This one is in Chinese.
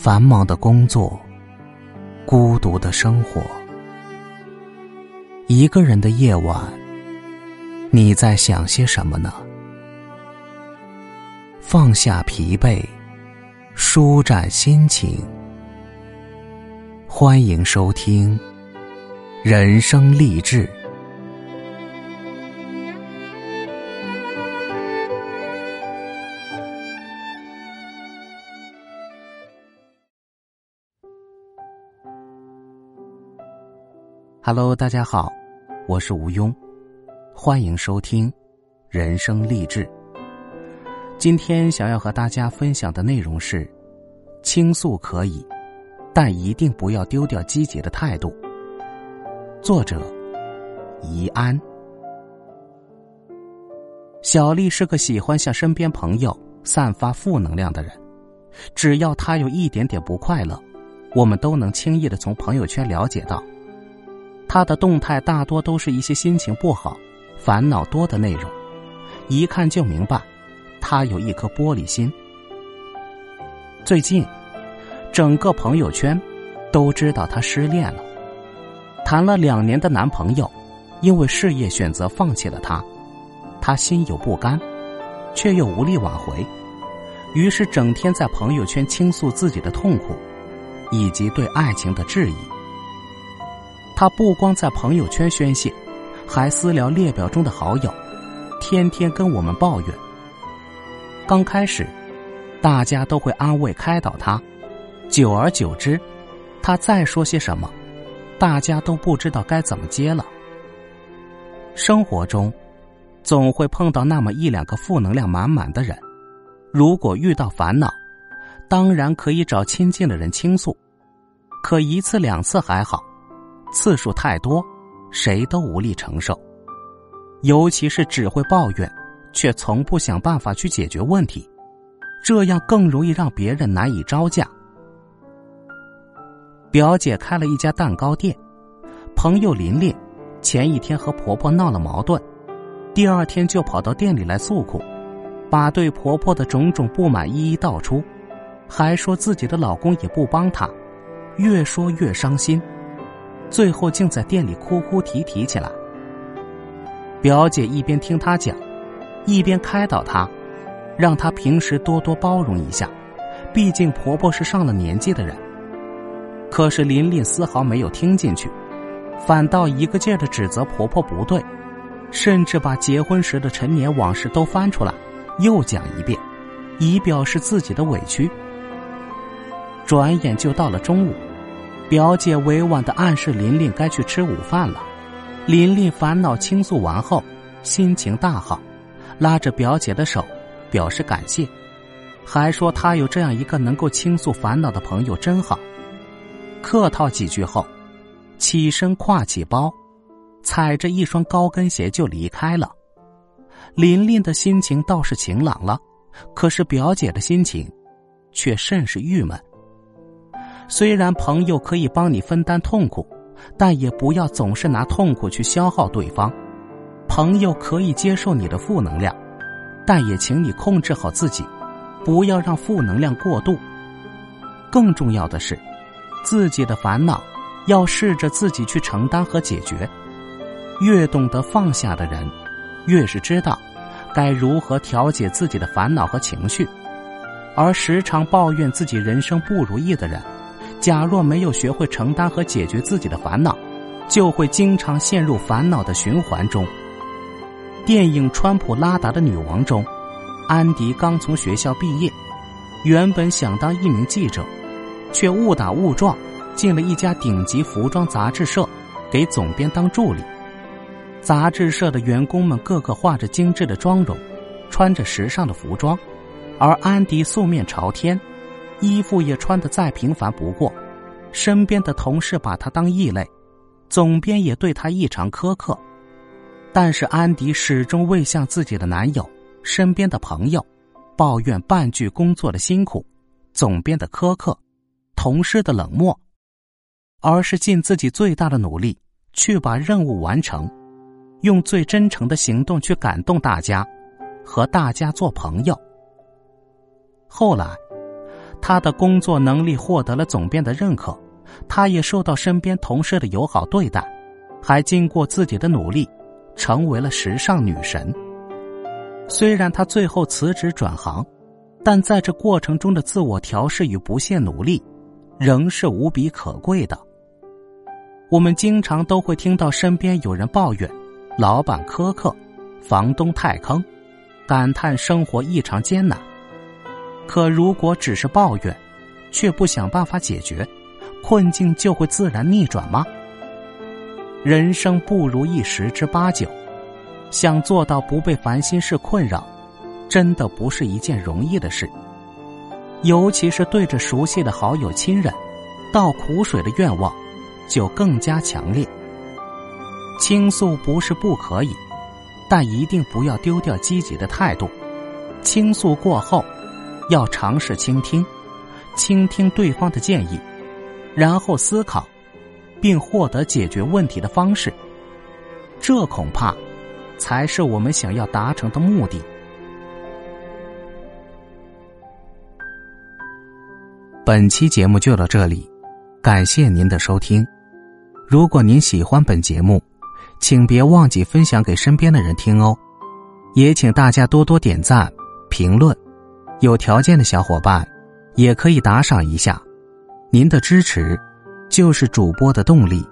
繁忙的工作，孤独的生活，一个人的夜晚，你在想些什么呢？放下疲惫，舒展心情。欢迎收听《人生励志》。Hello，大家好，我是吴庸，欢迎收听《人生励志》。今天想要和大家分享的内容是：倾诉可以，但一定不要丢掉积极的态度。作者：怡安。小丽是个喜欢向身边朋友散发负能量的人，只要她有一点点不快乐，我们都能轻易的从朋友圈了解到。他的动态大多都是一些心情不好、烦恼多的内容，一看就明白，他有一颗玻璃心。最近，整个朋友圈都知道他失恋了，谈了两年的男朋友，因为事业选择放弃了他，他心有不甘，却又无力挽回，于是整天在朋友圈倾诉自己的痛苦，以及对爱情的质疑。他不光在朋友圈宣泄，还私聊列表中的好友，天天跟我们抱怨。刚开始，大家都会安慰开导他，久而久之，他再说些什么，大家都不知道该怎么接了。生活中，总会碰到那么一两个负能量满满的人，如果遇到烦恼，当然可以找亲近的人倾诉，可一次两次还好。次数太多，谁都无力承受，尤其是只会抱怨，却从不想办法去解决问题，这样更容易让别人难以招架。表姐开了一家蛋糕店，朋友琳琳前一天和婆婆闹了矛盾，第二天就跑到店里来诉苦，把对婆婆的种种不满一一道出，还说自己的老公也不帮她，越说越伤心。最后竟在店里哭哭啼啼起来。表姐一边听她讲，一边开导她，让她平时多多包容一下，毕竟婆婆是上了年纪的人。可是琳琳丝毫没有听进去，反倒一个劲儿的指责婆婆不对，甚至把结婚时的陈年往事都翻出来，又讲一遍，以表示自己的委屈。转眼就到了中午。表姐委婉的暗示琳琳该去吃午饭了，琳琳烦恼倾诉完后，心情大好，拉着表姐的手，表示感谢，还说她有这样一个能够倾诉烦恼的朋友真好。客套几句后，起身挎起包，踩着一双高跟鞋就离开了。琳琳的心情倒是晴朗了，可是表姐的心情，却甚是郁闷。虽然朋友可以帮你分担痛苦，但也不要总是拿痛苦去消耗对方。朋友可以接受你的负能量，但也请你控制好自己，不要让负能量过度。更重要的是，自己的烦恼要试着自己去承担和解决。越懂得放下的人，越是知道该如何调节自己的烦恼和情绪。而时常抱怨自己人生不如意的人。假若没有学会承担和解决自己的烦恼，就会经常陷入烦恼的循环中。电影《川普拉达的女王》中，安迪刚从学校毕业，原本想当一名记者，却误打误撞进了一家顶级服装杂志社，给总编当助理。杂志社的员工们个个化着精致的妆容，穿着时尚的服装，而安迪素面朝天。衣服也穿得再平凡不过，身边的同事把他当异类，总编也对他异常苛刻。但是安迪始终未向自己的男友、身边的朋友抱怨半句工作的辛苦、总编的苛刻、同事的冷漠，而是尽自己最大的努力去把任务完成，用最真诚的行动去感动大家，和大家做朋友。后来。他的工作能力获得了总编的认可，他也受到身边同事的友好对待，还经过自己的努力，成为了时尚女神。虽然他最后辞职转行，但在这过程中的自我调试与不懈努力，仍是无比可贵的。我们经常都会听到身边有人抱怨，老板苛刻，房东太坑，感叹生活异常艰难。可如果只是抱怨，却不想办法解决，困境就会自然逆转吗？人生不如意十之八九，想做到不被烦心事困扰，真的不是一件容易的事。尤其是对着熟悉的好友、亲人，倒苦水的愿望。就更加强烈。倾诉不是不可以，但一定不要丢掉积极的态度。倾诉过后，要尝试倾听，倾听对方的建议，然后思考，并获得解决问题的方式。这恐怕才是我们想要达成的目的。本期节目就到这里，感谢您的收听。如果您喜欢本节目，请别忘记分享给身边的人听哦。也请大家多多点赞、评论，有条件的小伙伴也可以打赏一下。您的支持就是主播的动力。